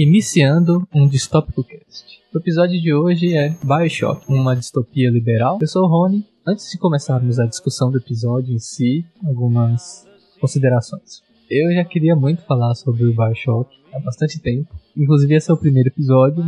Iniciando um Distópico Cast. O episódio de hoje é Bioshock, uma distopia liberal. Eu sou o Rony. Antes de começarmos a discussão do episódio em si, algumas considerações. Eu já queria muito falar sobre o Bioshock há bastante tempo. Inclusive esse é o primeiro episódio,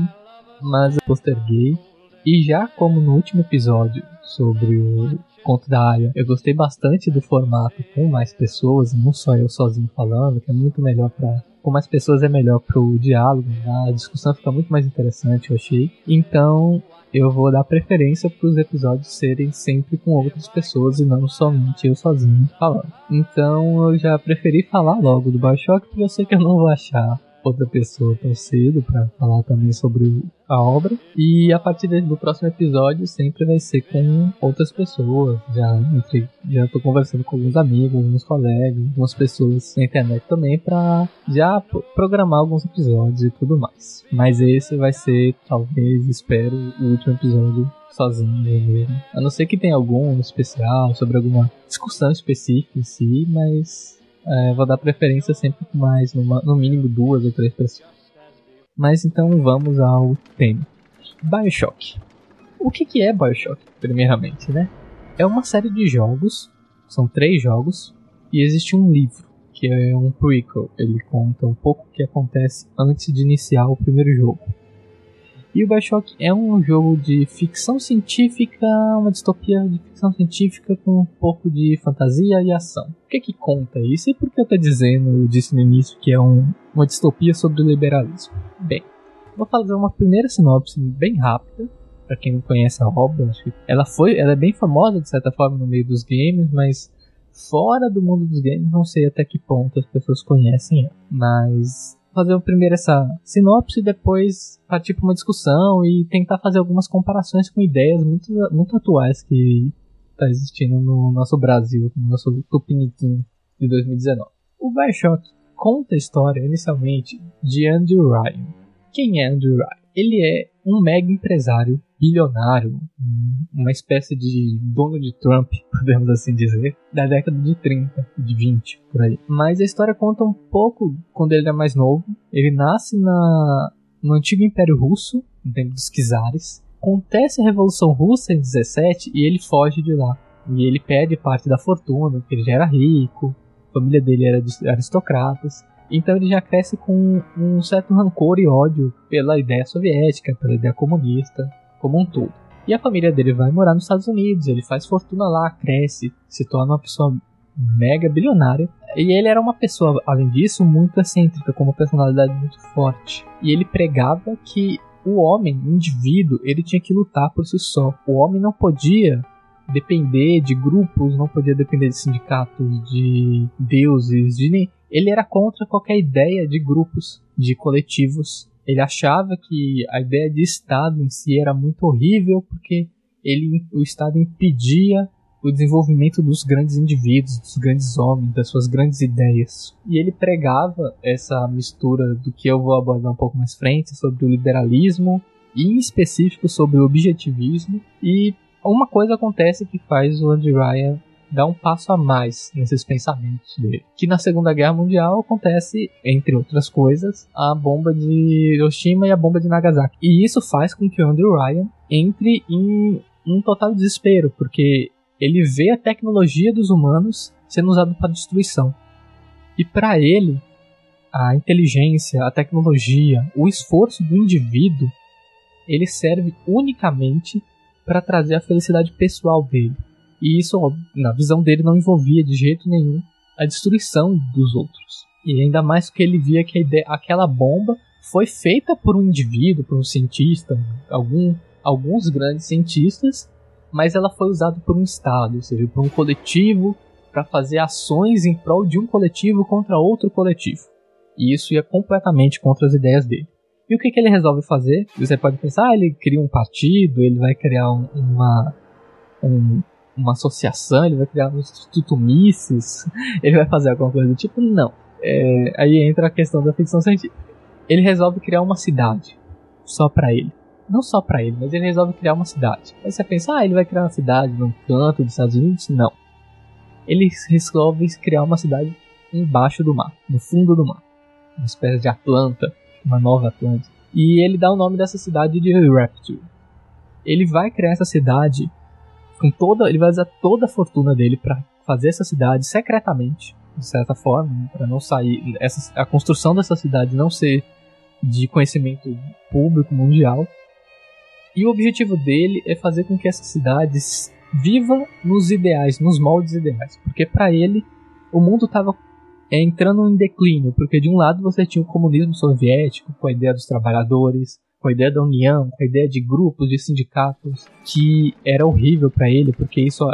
mas eu posterguei. E já como no último episódio sobre o conto da área, eu gostei bastante do formato com mais pessoas, não só eu sozinho falando, que é muito melhor para com mais pessoas é melhor pro diálogo, né? a discussão fica muito mais interessante, eu achei. Então, eu vou dar preferência para os episódios serem sempre com outras pessoas e não somente eu sozinho falando. Então, eu já preferi falar logo do Bioshock porque eu sei que eu não vou achar outra pessoa tão cedo para falar também sobre a obra. E a partir do próximo episódio sempre vai ser com outras pessoas. Já entre, já tô conversando com alguns amigos, alguns colegas, algumas pessoas na internet também para já programar alguns episódios e tudo mais. Mas esse vai ser, talvez, espero, o último episódio sozinho mesmo. A não ser que tenha algum especial sobre alguma discussão específica em si, mas é, vou dar preferência sempre mais, numa, no mínimo duas ou três pessoas. Mas então vamos ao tema. Bioshock. O que, que é Bioshock, primeiramente, né? É uma série de jogos, são três jogos, e existe um livro, que é um prequel. Ele conta um pouco o que acontece antes de iniciar o primeiro jogo. E o Bioshock é um jogo de ficção científica, uma distopia de ficção científica com um pouco de fantasia e ação. O que que conta isso e por que eu tô dizendo, eu disse no início que é um, uma distopia sobre o liberalismo? Bem, vou fazer uma primeira sinopse bem rápida, para quem não conhece a obra, acho que ela foi, ela é bem famosa de certa forma no meio dos games, mas fora do mundo dos games não sei até que ponto as pessoas conhecem ela. Mas fazer primeiro essa sinopse e depois partir para uma discussão e tentar fazer algumas comparações com ideias muito, muito atuais que está existindo no nosso Brasil, no nosso Tupiniquim de 2019. O Bioshock conta a história inicialmente de Andrew Ryan. Quem é Andrew Ryan? Ele é um mega empresário bilionário, uma espécie de dono de Trump, podemos assim dizer, da década de 30, de 20, por aí. Mas a história conta um pouco quando ele é mais novo. Ele nasce na, no antigo Império Russo, no tempo dos Czares. Acontece a Revolução Russa em 17 e ele foge de lá. E ele perde parte da fortuna, porque ele já era rico, a família dele era de aristocratas. Então ele já cresce com um certo rancor e ódio pela ideia soviética, pela ideia comunista como um todo. E a família dele vai morar nos Estados Unidos, ele faz fortuna lá, cresce, se torna uma pessoa mega bilionária. E ele era uma pessoa, além disso, muito excêntrica, com uma personalidade muito forte. E ele pregava que o homem, o indivíduo, ele tinha que lutar por si só. O homem não podia depender de grupos, não podia depender de sindicatos, de deuses, de. Ele era contra qualquer ideia de grupos, de coletivos ele achava que a ideia de Estado em si era muito horrível porque ele, o Estado impedia o desenvolvimento dos grandes indivíduos, dos grandes homens, das suas grandes ideias. E ele pregava essa mistura do que eu vou abordar um pouco mais frente sobre o liberalismo e em específico sobre o objetivismo. E uma coisa acontece que faz o Andy Ryan dá um passo a mais nesses pensamentos dele. Que na Segunda Guerra Mundial acontece, entre outras coisas, a bomba de Hiroshima e a bomba de Nagasaki. E isso faz com que o Andrew Ryan entre em um total desespero, porque ele vê a tecnologia dos humanos sendo usada para destruição. E para ele, a inteligência, a tecnologia, o esforço do indivíduo, ele serve unicamente para trazer a felicidade pessoal dele. E isso, na visão dele, não envolvia de jeito nenhum a destruição dos outros. E ainda mais que ele via que ideia, aquela bomba foi feita por um indivíduo, por um cientista, algum, alguns grandes cientistas, mas ela foi usada por um Estado, ou seja, por um coletivo, para fazer ações em prol de um coletivo contra outro coletivo. E isso ia completamente contra as ideias dele. E o que, que ele resolve fazer? Você pode pensar, ah, ele cria um partido, ele vai criar um, uma, um, uma associação, ele vai criar um instituto Mises, ele vai fazer alguma coisa do tipo? Não. É, aí entra a questão da ficção científica. Ele resolve criar uma cidade só para ele. Não só para ele, mas ele resolve criar uma cidade. Aí você pensa, ah, ele vai criar uma cidade num canto dos Estados Unidos? Não. Ele resolve criar uma cidade embaixo do mar, no fundo do mar. Uma espécie de Atlanta. uma nova Atlântida. E ele dá o nome dessa cidade de Rapture. Ele vai criar essa cidade com toda, ele vai usar toda a fortuna dele para fazer essa cidade secretamente, de certa forma, né, para não sair essa, a construção dessa cidade não ser de conhecimento público mundial. E o objetivo dele é fazer com que essa cidade viva nos ideais, nos moldes ideais, porque para ele o mundo estava é, entrando em declínio, porque de um lado você tinha o comunismo soviético com a ideia dos trabalhadores, com a ideia da união, com a ideia de grupos, de sindicatos, que era horrível para ele, porque isso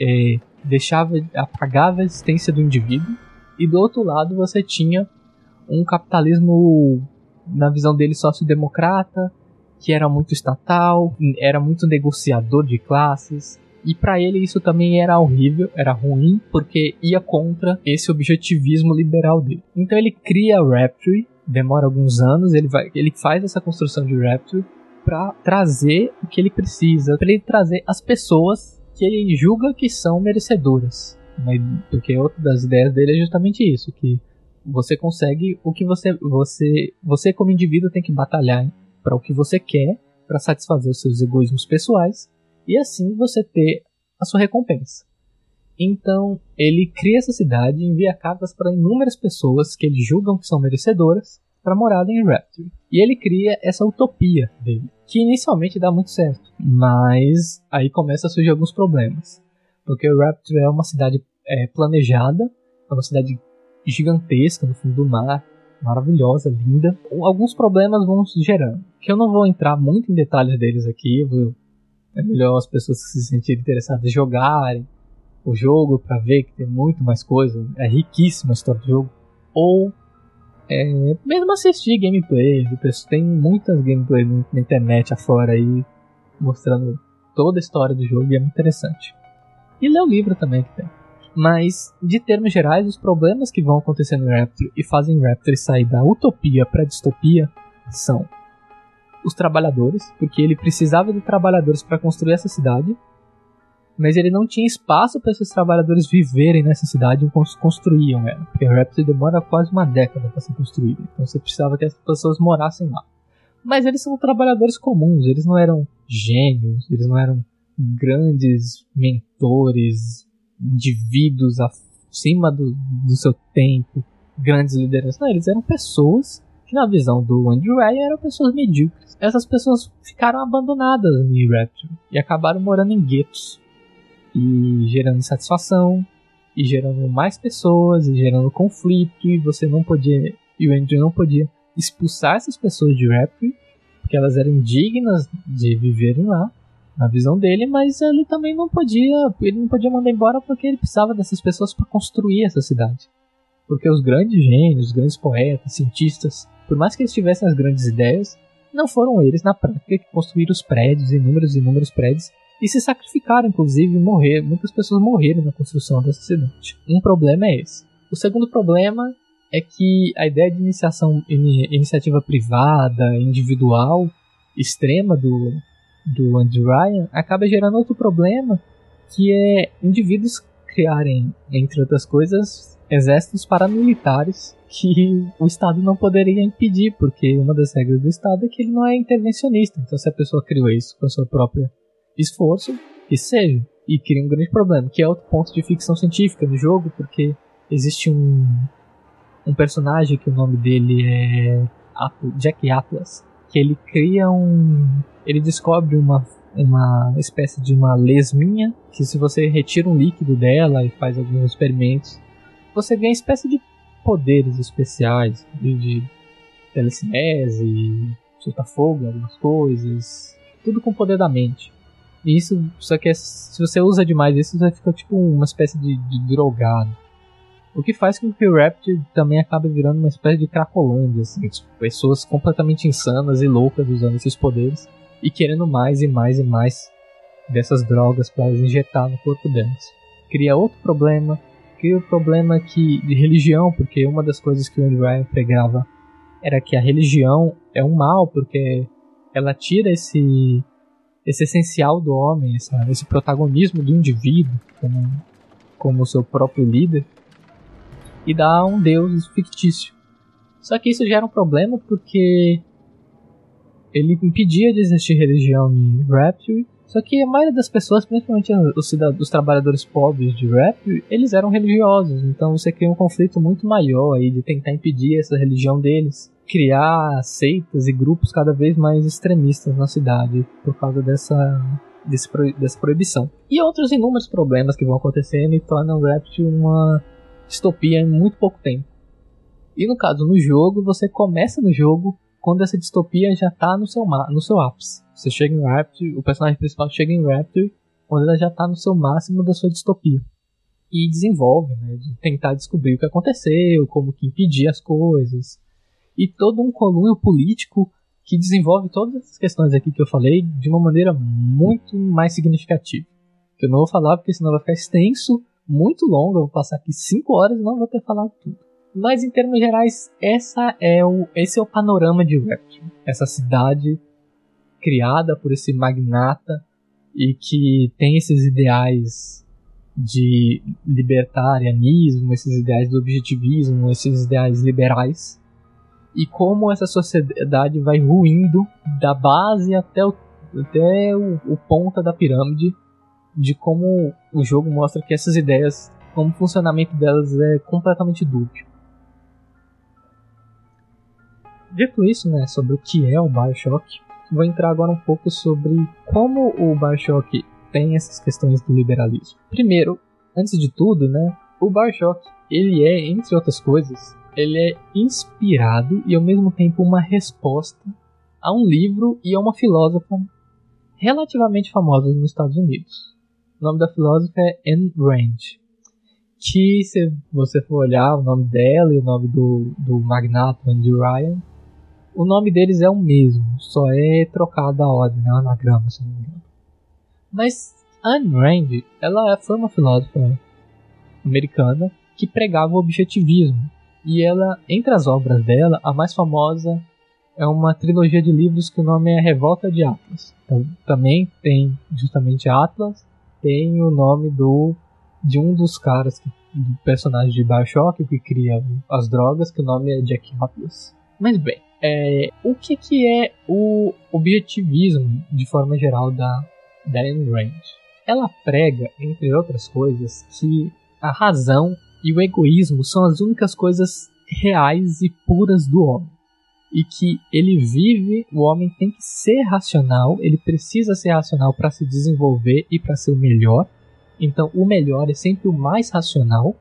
é, deixava, apagava a existência do indivíduo, e do outro lado você tinha um capitalismo, na visão dele, sociodemocrata, que era muito estatal, era muito negociador de classes, e para ele isso também era horrível, era ruim, porque ia contra esse objetivismo liberal dele. Então ele cria a Rapture, demora alguns anos, ele, vai, ele faz essa construção de Rapture para trazer o que ele precisa, para ele trazer as pessoas que ele julga que são merecedoras. Porque outra das ideias dele é justamente isso, que você consegue o que você você você como indivíduo tem que batalhar para o que você quer, para satisfazer os seus egoísmos pessoais e assim você ter a sua recompensa. Então, ele cria essa cidade e envia cartas para inúmeras pessoas que ele julgam que são merecedoras para morar em Rapture. E ele cria essa utopia dele, que inicialmente dá muito certo, mas aí começa a surgir alguns problemas. Porque Rapture é uma cidade é, planejada, é uma cidade gigantesca no fundo do mar, maravilhosa, linda. Alguns problemas vão se gerando, que eu não vou entrar muito em detalhes deles aqui, é melhor as pessoas que se sentirem interessadas jogarem o jogo para ver que tem muito mais coisa. É riquíssima a história do jogo. Ou é, mesmo assistir gameplay. Tem muitas gameplays na internet afora aí mostrando toda a história do jogo e é muito interessante. E ler o livro também que tem. Mas, de termos gerais, os problemas que vão acontecer no Raptor e fazem Raptor sair da utopia para distopia são os trabalhadores, porque ele precisava de trabalhadores para construir essa cidade, mas ele não tinha espaço para esses trabalhadores viverem nessa cidade enquanto construíam ela, porque o Raptor demora quase uma década para ser construído, então você precisava que as pessoas morassem lá. Mas eles são trabalhadores comuns, eles não eram gênios, eles não eram grandes mentores, indivíduos acima do, do seu tempo, grandes lideranças. Não, eles eram pessoas que na visão do Andrew Ryan eram pessoas medíocres. Essas pessoas ficaram abandonadas em Rapture e acabaram morando em guetos e gerando satisfação e gerando mais pessoas e gerando conflito e você não podia e o Andrew não podia expulsar essas pessoas de Rapture porque elas eram indignas de viverem lá na visão dele, mas ele também não podia, ele não podia mandar embora porque ele precisava dessas pessoas para construir essa cidade. Porque os grandes gênios, os grandes poetas, cientistas, por mais que eles tivessem as grandes ideias, não foram eles na prática que construíram os prédios, inúmeros e inúmeros prédios, e se sacrificaram, inclusive, morrer. Muitas pessoas morreram na construção dessa cidade. Um problema é esse. O segundo problema é que a ideia de iniciação, iniciativa privada, individual, extrema do, do Andy Ryan acaba gerando outro problema, que é indivíduos criarem, entre outras coisas, exércitos paramilitares que o Estado não poderia impedir, porque uma das regras do Estado é que ele não é intervencionista. Então, se a pessoa criou isso com a sua própria esforço, que seja. E cria um grande problema, que é outro ponto de ficção científica no jogo, porque existe um, um personagem que o nome dele é Jack Atlas, que ele cria um. Ele descobre uma, uma espécie de uma lesminha, que se você retira um líquido dela e faz alguns experimentos, você ganha uma espécie de poderes especiais, de, de telecinese, soltar fogo algumas coisas, tudo com o poder da mente. Isso, só que é, se você usa demais isso, você fica tipo uma espécie de, de drogado. O que faz com que o Raptor também acabe virando uma espécie de cracolândia, assim, tipo, pessoas completamente insanas e loucas usando esses poderes e querendo mais e mais e mais dessas drogas para injetar no corpo delas. Cria outro problema que o problema é que de religião, porque uma das coisas que o Andrew pregava era que a religião é um mal, porque ela tira esse esse essencial do homem, essa, esse protagonismo do indivíduo como como seu próprio líder e dá um deus fictício. Só que isso gera um problema porque ele impedia de existir religião em Rapture. Só que a maioria das pessoas, principalmente os, os trabalhadores pobres de Rapture, eles eram religiosos. Então você cria um conflito muito maior aí de tentar impedir essa religião deles. Criar seitas e grupos cada vez mais extremistas na cidade por causa dessa desse, dessa proibição. E outros inúmeros problemas que vão acontecendo e tornam Rapture uma distopia em muito pouco tempo. E no caso, no jogo, você começa no jogo quando essa distopia já está no seu, no seu ápice. Você chega em Rapture, o personagem principal chega em Rapture quando ela já está no seu máximo da sua distopia. E desenvolve, né, de tentar descobrir o que aconteceu, como que impedir as coisas. E todo um colunho político que desenvolve todas essas questões aqui que eu falei de uma maneira muito mais significativa. Que eu não vou falar porque senão vai ficar extenso, muito longo, eu vou passar aqui 5 horas e não vou ter falado tudo. Mas em termos gerais, essa é o, esse é o panorama de Rapture. Essa cidade criada por esse magnata e que tem esses ideais de libertarianismo, esses ideais do objetivismo, esses ideais liberais e como essa sociedade vai ruindo da base até o, até o, o ponta da pirâmide, de como o jogo mostra que essas ideias, como o funcionamento delas é completamente dúbio. Dito isso, né, sobre o que é o Bioshock, vou entrar agora um pouco sobre como o Bioshock tem essas questões do liberalismo. Primeiro, antes de tudo, né, o Bioshock, ele é, entre outras coisas, ele é inspirado e ao mesmo tempo uma resposta a um livro e a uma filósofa relativamente famosa nos Estados Unidos. O nome da filósofa é Anne Rand, que se você for olhar o nome dela e o nome do, do magnata Andy Ryan, o nome deles é o mesmo, só é trocado a ordem, né, anagrama, se não me engano. Mas Anne Rand, ela foi uma filósofa americana que pregava o objetivismo, e ela, entre as obras dela, a mais famosa é uma trilogia de livros que o nome é Revolta de Atlas. Então, também tem justamente Atlas, tem o nome do de um dos caras que, do personagem de Bioshock que cria as drogas, que o nome é Jack Atlas. Mas bem, é, o que, que é o objetivismo de forma geral da, Ayn Rand? Ela prega, entre outras coisas, que a razão e o egoísmo são as únicas coisas reais e puras do homem. E que ele vive, o homem tem que ser racional, ele precisa ser racional para se desenvolver e para ser o melhor. Então, o melhor é sempre o mais racional.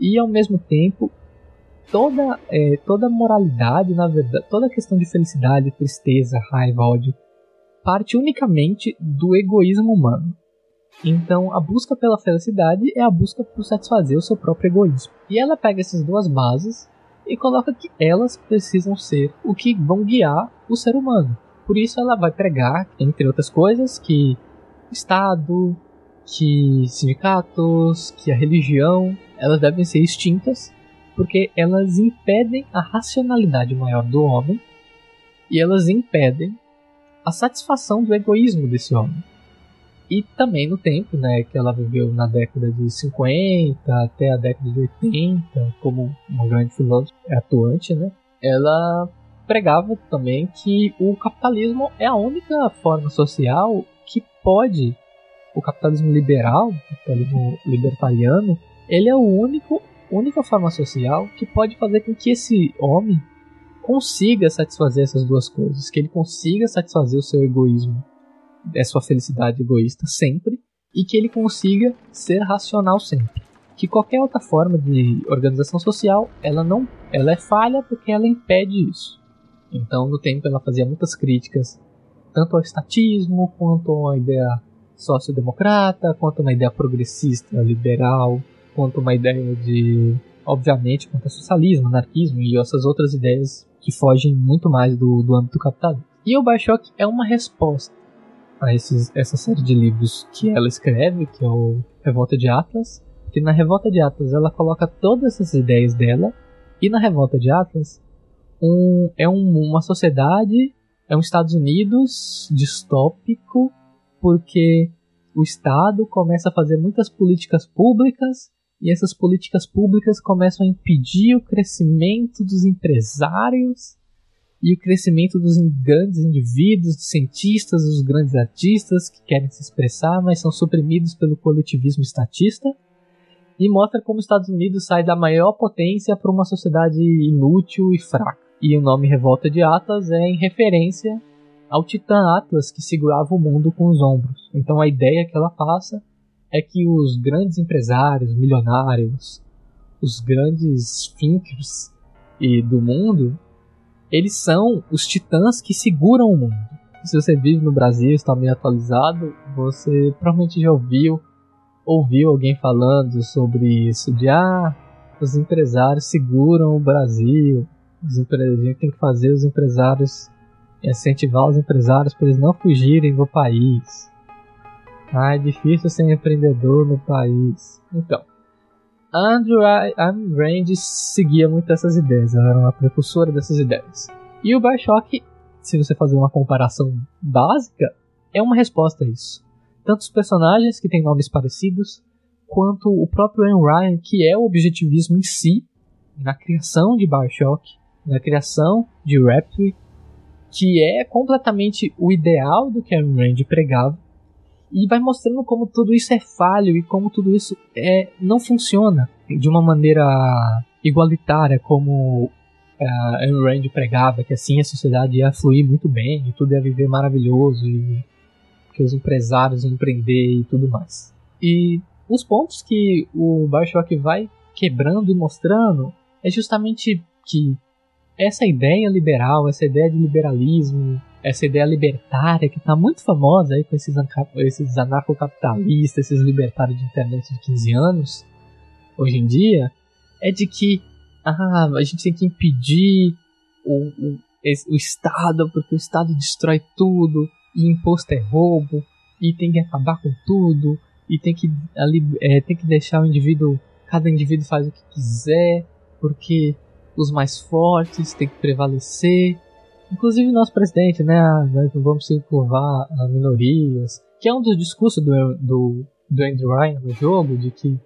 E ao mesmo tempo, toda é, toda moralidade, na verdade, toda questão de felicidade, tristeza, raiva, ódio, parte unicamente do egoísmo humano. Então, a busca pela felicidade é a busca por satisfazer o seu próprio egoísmo. E ela pega essas duas bases e coloca que elas precisam ser o que vão guiar o ser humano. Por isso, ela vai pregar, entre outras coisas, que Estado, que sindicatos, que a religião, elas devem ser extintas, porque elas impedem a racionalidade maior do homem e elas impedem a satisfação do egoísmo desse homem. E também no tempo, né, que ela viveu na década de 50 até a década de 80, como uma grande filósofa atuante, né, ela pregava também que o capitalismo é a única forma social que pode, o capitalismo liberal, o capitalismo libertariano, ele é o único, única forma social que pode fazer com que esse homem consiga satisfazer essas duas coisas, que ele consiga satisfazer o seu egoísmo é sua felicidade egoísta sempre e que ele consiga ser racional sempre. Que qualquer outra forma de organização social, ela não, ela é falha porque ela impede isso. Então, no tempo ela fazia muitas críticas tanto ao estatismo quanto à ideia sociodemocrata, quanto a uma ideia progressista, liberal, quanto uma ideia de, obviamente, quanto ao socialismo, anarquismo e essas outras ideias que fogem muito mais do, do âmbito capitalista. E o Bioshock é uma resposta a esses, essa série de livros que ela escreve, que é o Revolta de Atlas, que na Revolta de Atlas ela coloca todas essas ideias dela, e na Revolta de Atlas um, é um, uma sociedade, é um Estados Unidos distópico, porque o Estado começa a fazer muitas políticas públicas e essas políticas públicas começam a impedir o crescimento dos empresários e o crescimento dos grandes indivíduos, dos cientistas, dos grandes artistas que querem se expressar, mas são suprimidos pelo coletivismo estatista. E mostra como os Estados Unidos sai da maior potência para uma sociedade inútil e fraca. E o nome Revolta de Atlas é em referência ao Titã Atlas que segurava o mundo com os ombros. Então a ideia que ela passa é que os grandes empresários, milionários, os grandes thinkers e do mundo, eles são os titãs que seguram o mundo. Se você vive no Brasil, está meio atualizado, você provavelmente já ouviu ouviu alguém falando sobre isso de ah, os empresários seguram o Brasil, os empresários, a gente tem que fazer os empresários incentivar os empresários para eles não fugirem do país. Ah, é difícil ser empreendedor no país. Então, Andrew Ayn Rand seguia muito essas ideias, ela era uma precursora dessas ideias. E o Bioshock, se você fazer uma comparação básica, é uma resposta a isso. Tanto os personagens, que têm nomes parecidos, quanto o próprio Ayn Rand, que é o objetivismo em si, na criação de Bioshock, na criação de Rapture, que é completamente o ideal do que Ayn Rand pregava, e vai mostrando como tudo isso é falho e como tudo isso é, não funciona de uma maneira igualitária, como a Ayn Rand pregava, que assim a sociedade ia fluir muito bem e tudo ia viver maravilhoso e que os empresários iam empreender e tudo mais. E os pontos que o Bioshock vai quebrando e mostrando é justamente que essa ideia liberal, essa ideia de liberalismo, essa ideia libertária que está muito famosa aí com esses, esses anarcocapitalistas, esses libertários de internet de 15 anos, hoje em dia, é de que ah, a gente tem que impedir o, o, o Estado, porque o Estado destrói tudo, e imposto é roubo, e tem que acabar com tudo, e tem que, ali, é, tem que deixar o indivíduo, cada indivíduo faz o que quiser, porque os mais fortes têm que prevalecer, Inclusive nosso presidente, né? Nós não vamos se curvar a minorias. Que é um dos discursos do, do, do Andrew Ryan no jogo, de que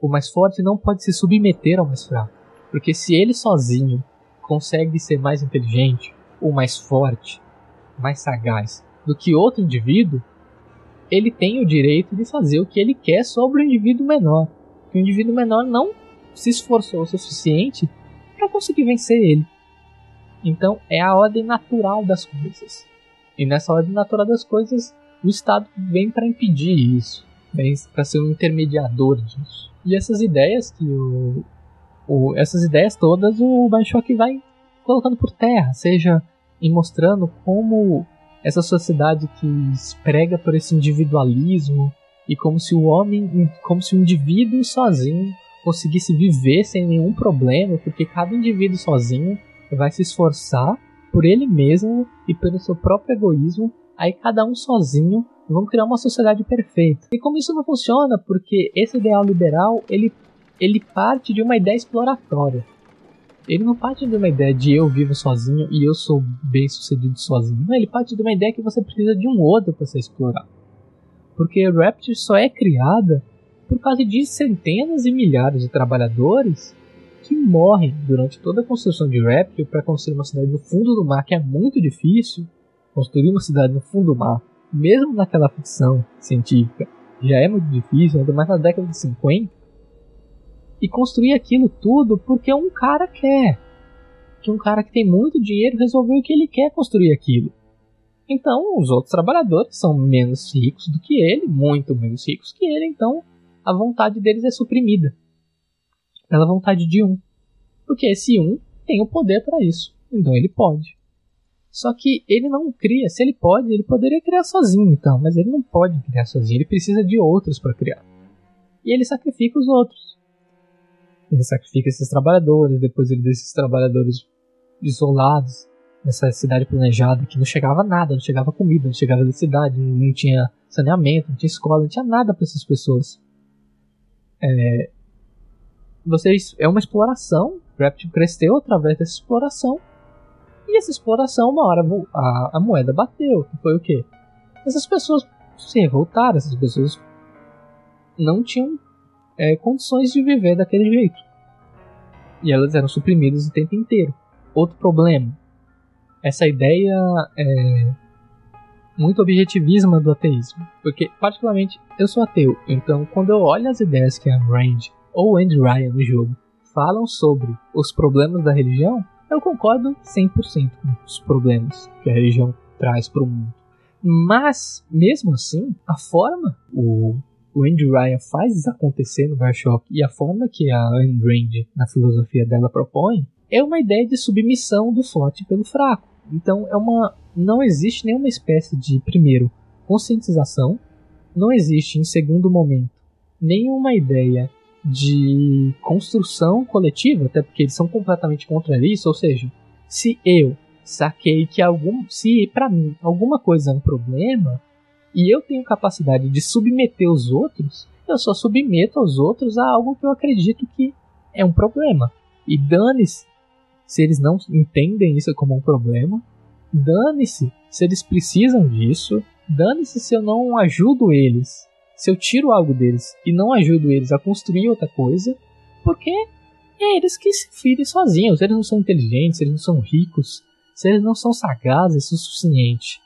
o mais forte não pode se submeter ao mais fraco. Porque se ele sozinho consegue ser mais inteligente, ou mais forte, mais sagaz do que outro indivíduo, ele tem o direito de fazer o que ele quer sobre o indivíduo menor. Que o indivíduo menor não se esforçou o suficiente para conseguir vencer ele. Então é a ordem natural das coisas. E nessa ordem natural das coisas, o Estado vem para impedir isso, vem para ser um intermediador disso. E essas ideias que o, o essas ideias todas o Bioshock vai colocando por terra, seja em mostrando como essa sociedade que prega por esse individualismo e como se o homem, como se o indivíduo sozinho conseguisse viver sem nenhum problema, porque cada indivíduo sozinho vai se esforçar por ele mesmo e pelo seu próprio egoísmo, aí cada um sozinho vão criar uma sociedade perfeita. E como isso não funciona, porque esse ideal liberal, ele, ele parte de uma ideia exploratória. Ele não parte de uma ideia de eu vivo sozinho e eu sou bem sucedido sozinho. Não, ele parte de uma ideia que você precisa de um outro para ser explorado. Porque Rapture só é criada por causa de centenas e milhares de trabalhadores que morrem durante toda a construção de Rapture para construir uma cidade no fundo do mar, que é muito difícil construir uma cidade no fundo do mar, mesmo naquela ficção científica, já é muito difícil, ainda mais na década de 50. E construir aquilo tudo porque um cara quer. Que um cara que tem muito dinheiro resolveu que ele quer construir aquilo. Então, os outros trabalhadores são menos ricos do que ele, muito menos ricos que ele, então a vontade deles é suprimida pela vontade de um. Porque esse um tem o poder para isso. Então ele pode. Só que ele não cria. Se ele pode, ele poderia criar sozinho, então. Mas ele não pode criar sozinho. Ele precisa de outros para criar. E ele sacrifica os outros. Ele sacrifica esses trabalhadores. Depois ele deixa esses trabalhadores isolados nessa cidade planejada que não chegava nada, não chegava comida, não chegava eletricidade, não tinha saneamento, não tinha escola, não tinha nada para essas pessoas. É, vocês é uma exploração. Rapture cresceu através dessa exploração. E essa exploração, uma hora a, a moeda bateu. Foi o quê? Essas pessoas se revoltaram, essas pessoas não tinham é, condições de viver daquele jeito. E elas eram suprimidas o tempo inteiro. Outro problema, essa ideia é muito objetivismo do ateísmo. Porque, particularmente, eu sou ateu, então quando eu olho as ideias que a Rand ou Andy Ryan no jogo falam sobre os problemas da religião, eu concordo 100% com os problemas que a religião traz para o mundo. Mas, mesmo assim, a forma o, o Andy Ryan faz acontecer no Bioshock e a forma que a Ayn Rand, na filosofia dela, propõe é uma ideia de submissão do forte pelo fraco. Então, é uma, não existe nenhuma espécie de, primeiro, conscientização, não existe, em segundo momento, nenhuma ideia de construção coletiva, até porque eles são completamente contra isso, ou seja, se eu saquei que algum, se para mim alguma coisa é um problema e eu tenho capacidade de submeter os outros, eu só submeto os outros a algo que eu acredito que é um problema. E dane-se se eles não entendem isso como um problema, dane-se se eles precisam disso, dane-se se eu não ajudo eles se eu tiro algo deles e não ajudo eles a construir outra coisa, porque é eles que se firem sozinhos. Eles não são inteligentes, eles não são ricos, se eles não são sagazes o suficiente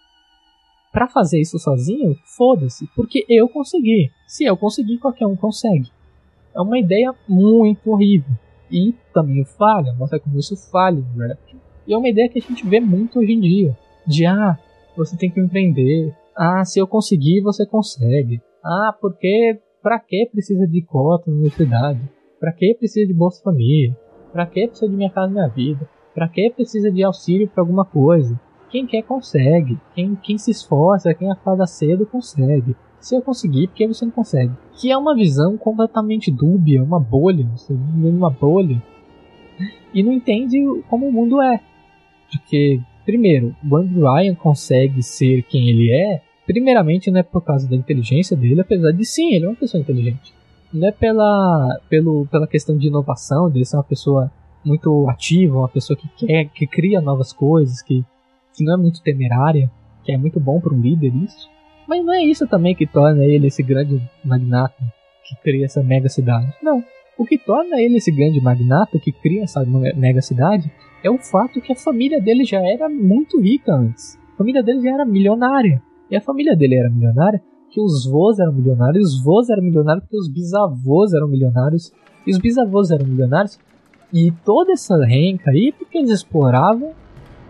para fazer isso sozinho, foda-se, porque eu consegui. Se eu conseguir, qualquer um consegue. É uma ideia muito horrível. E também falha, mostra como isso falha em rap. E é uma ideia que a gente vê muito hoje em dia. De ah, você tem que empreender. Ah, se eu conseguir, você consegue. Ah, porque para que precisa de cota na universidade? Para que precisa de Bolsa Família? Para que precisa de Minha Casa Minha Vida? Para que precisa de auxílio para alguma coisa? Quem quer consegue. Quem, quem se esforça, quem acorda cedo consegue. Se eu conseguir, por que você não consegue? Que é uma visão completamente dúbia, uma bolha. Você vive numa bolha. E não entende como o mundo é. Porque, primeiro, o Andrew Ryan consegue ser quem ele é Primeiramente, não é por causa da inteligência dele, apesar de sim, ele é uma pessoa inteligente. Não é pela, pelo, pela questão de inovação, dele ser uma pessoa muito ativa, uma pessoa que quer, que cria novas coisas, que, que não é muito temerária, que é muito bom para um líder isso. Mas não é isso também que torna ele esse grande magnata que cria essa mega cidade. Não. O que torna ele esse grande magnata que cria essa mega cidade é o fato que a família dele já era muito rica antes. A família dele já era milionária. E a família dele era milionária, que os vô eram milionários, os vô eram milionários porque os bisavôs eram milionários, e os bisavôs eram milionários, e toda essa renca aí porque eles exploravam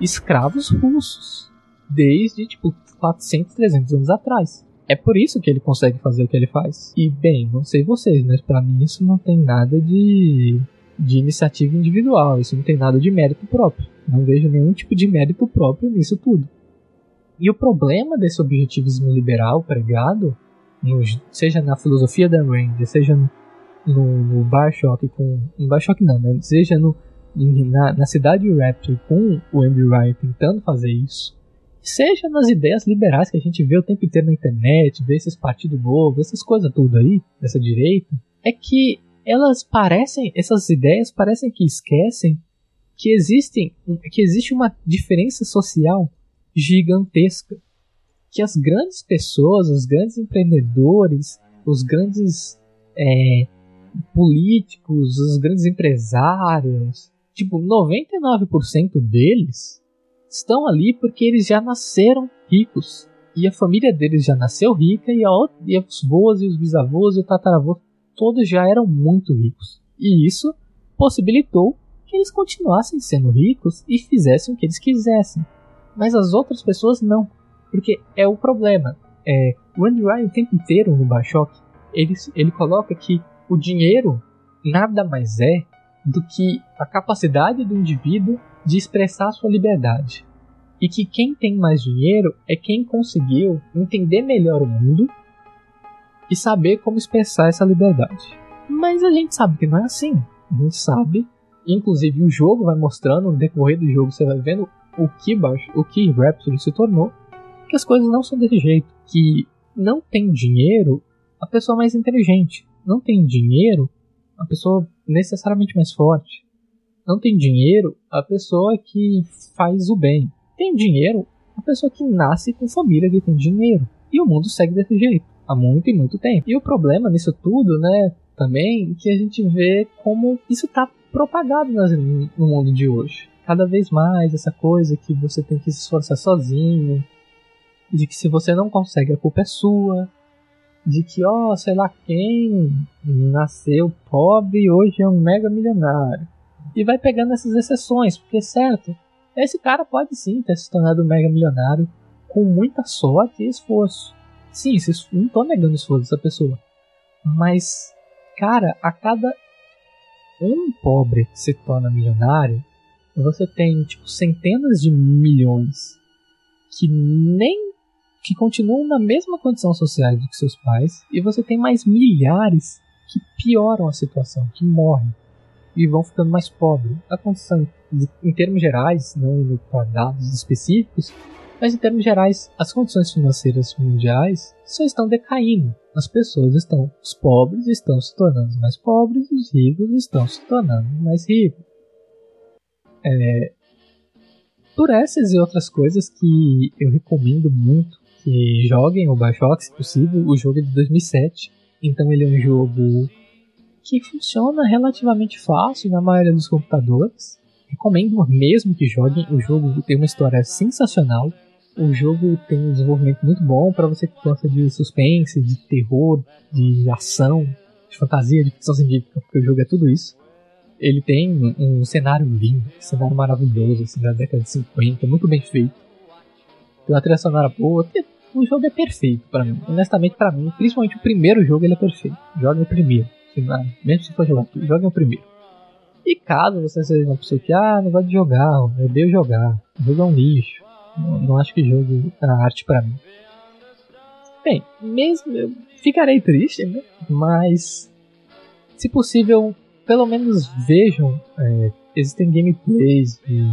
escravos russos, desde tipo 400, 300 anos atrás. É por isso que ele consegue fazer o que ele faz. E bem, não sei vocês, mas para mim isso não tem nada de de iniciativa individual, isso não tem nada de mérito próprio. Não vejo nenhum tipo de mérito próprio nisso tudo. E o problema desse objetivismo liberal pregado, no, seja na filosofia da Rand, seja no, no, Bioshock com. No Bioshock não, né? Seja no, na, na cidade Rapture com o Andy Ryan tentando fazer isso, seja nas ideias liberais que a gente vê o tempo inteiro na internet, vê esses partidos novos, essas coisas tudo aí, dessa direita, é que elas parecem, essas ideias parecem que esquecem que existem, que existe uma diferença social gigantesca que as grandes pessoas, os grandes empreendedores, os grandes é, políticos, os grandes empresários, tipo, 99% deles estão ali porque eles já nasceram ricos. E a família deles já nasceu rica e, a, e os avós e os bisavôs e o tataravô todos já eram muito ricos. E isso possibilitou que eles continuassem sendo ricos e fizessem o que eles quisessem mas as outras pessoas não. Porque é o problema. É, o Andy Ryan o tempo inteiro no Bioshock, ele, ele coloca que o dinheiro nada mais é do que a capacidade do indivíduo de expressar sua liberdade. E que quem tem mais dinheiro é quem conseguiu entender melhor o mundo e saber como expressar essa liberdade. Mas a gente sabe que não é assim. A gente sabe, inclusive o jogo vai mostrando, no decorrer do jogo você vai vendo o que, o que Rhapsody se tornou, que as coisas não são desse jeito. Que não tem dinheiro a pessoa mais inteligente. Não tem dinheiro a pessoa necessariamente mais forte. Não tem dinheiro a pessoa que faz o bem. Tem dinheiro a pessoa que nasce com família que tem dinheiro. E o mundo segue desse jeito. Há muito e muito tempo. E o problema nisso tudo, né? também que a gente vê como isso está propagado no mundo de hoje. Cada vez mais essa coisa que você tem que se esforçar sozinho, de que se você não consegue a culpa é sua, de que, ó, oh, sei lá quem nasceu pobre e hoje é um mega milionário. E vai pegando essas exceções, porque certo, esse cara pode sim ter se tornado um mega milionário com muita sorte e esforço. Sim, não tô negando o esforço dessa pessoa. Mas, cara, a cada um pobre que se torna milionário, você tem, tipo, centenas de milhões que nem que continuam na mesma condição social do que seus pais, e você tem mais milhares que pioram a situação, que morrem e vão ficando mais pobres. A condição, em termos gerais, não para dados específicos, mas em termos gerais, as condições financeiras mundiais só estão decaindo. As pessoas estão, os pobres estão se tornando mais pobres, os ricos estão se tornando mais ricos. É, por essas e outras coisas que eu recomendo muito que joguem o Bioshock, se possível. O jogo é de 2007, então ele é um jogo que funciona relativamente fácil na maioria dos computadores. Recomendo mesmo que joguem. O jogo tem uma história sensacional. O jogo tem um desenvolvimento muito bom para você que gosta de suspense, de terror, de ação, de fantasia, de ficção científica, porque o jogo é tudo isso. Ele tem um, cenário lindo, um cenário maravilhoso, assim, da década de 50, muito bem feito. Tem uma trilha sonora boa, o jogo é perfeito para mim. Honestamente, para mim, principalmente o primeiro jogo, ele é perfeito. Jogue o primeiro. Mesmo se for jogar tudo, jogue o primeiro. E caso você seja uma pessoa que, ah, não gosta de jogar, eu odeio jogar, o jogo é um lixo, não, não acho que jogo é arte para mim. Bem, mesmo eu ficarei triste, né? mas se possível, pelo menos vejam, é, existem gameplays de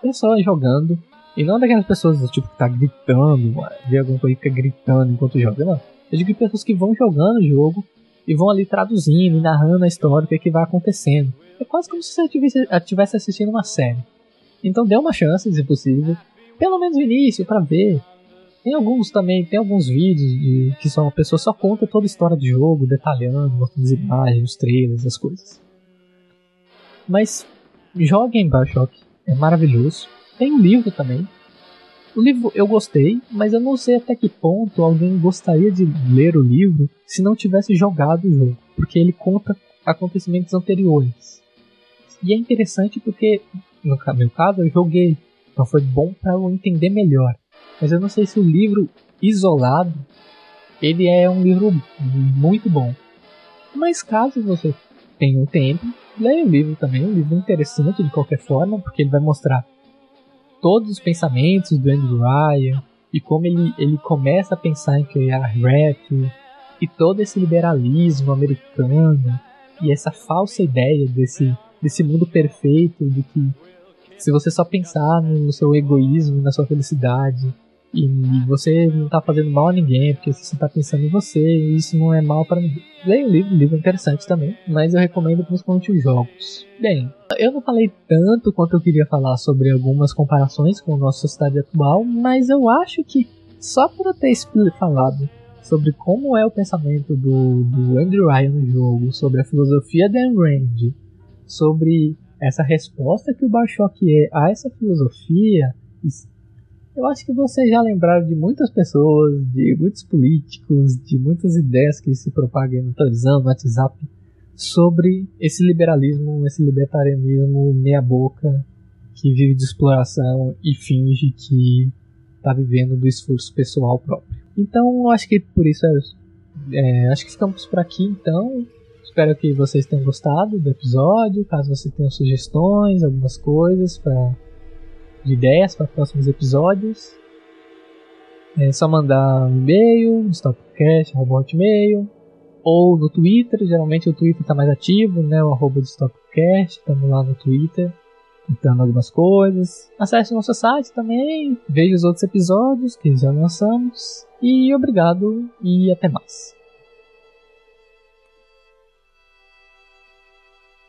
pessoas jogando e não daquelas pessoas tipo que tá gritando, vê alguma coisa que fica gritando enquanto joga, não. Eu digo pessoas que vão jogando o jogo e vão ali traduzindo e narrando a história, o que, é que vai acontecendo. É quase como se você estivesse assistindo uma série. Então dê uma chance, se possível, pelo menos no início, para ver. Tem alguns também, tem alguns vídeos de, que só uma pessoa só conta toda a história do jogo, detalhando, mostrando as imagens, os trailers, as coisas. Mas joguem Bioshock, é maravilhoso. Tem um livro também. O livro eu gostei, mas eu não sei até que ponto alguém gostaria de ler o livro se não tivesse jogado o jogo, porque ele conta acontecimentos anteriores. E é interessante porque, no meu caso, eu joguei, então foi bom para eu entender melhor. Mas eu não sei se o livro isolado ele é um livro muito bom. Mas caso você tenha um tempo, leia o livro também, um livro interessante de qualquer forma, porque ele vai mostrar todos os pensamentos do Andrew Ryan e como ele, ele começa a pensar em criar rap e todo esse liberalismo americano e essa falsa ideia desse, desse mundo perfeito de que se você só pensar no seu egoísmo, na sua felicidade e você não tá fazendo mal a ninguém, porque você tá pensando em você, e isso não é mal para ninguém. Leia o livro, livro é interessante também, mas eu recomendo principalmente os jogos. Bem, eu não falei tanto quanto eu queria falar sobre algumas comparações com a nossa sociedade atual, mas eu acho que só por eu ter falado sobre como é o pensamento do, do Andrew Ryan no jogo, sobre a filosofia Ayn Rand, sobre essa resposta que o Bioshock é a essa filosofia, eu acho que vocês já lembraram de muitas pessoas, de muitos políticos, de muitas ideias que se propagam na televisão, no WhatsApp, sobre esse liberalismo, esse libertarianismo meia-boca que vive de exploração e finge que está vivendo do esforço pessoal próprio. Então, eu acho que por isso é, é, acho que ficamos por aqui. Então, espero que vocês tenham gostado do episódio. Caso você tenha sugestões, algumas coisas para de ideias para próximos episódios. É só mandar um e-mail, stopcast.hotmail, ou no Twitter, geralmente o Twitter está mais ativo, né, o arroba do Stopcast, estamos lá no Twitter, contando algumas coisas. Acesse o nosso site também, veja os outros episódios que já lançamos, e obrigado e até mais.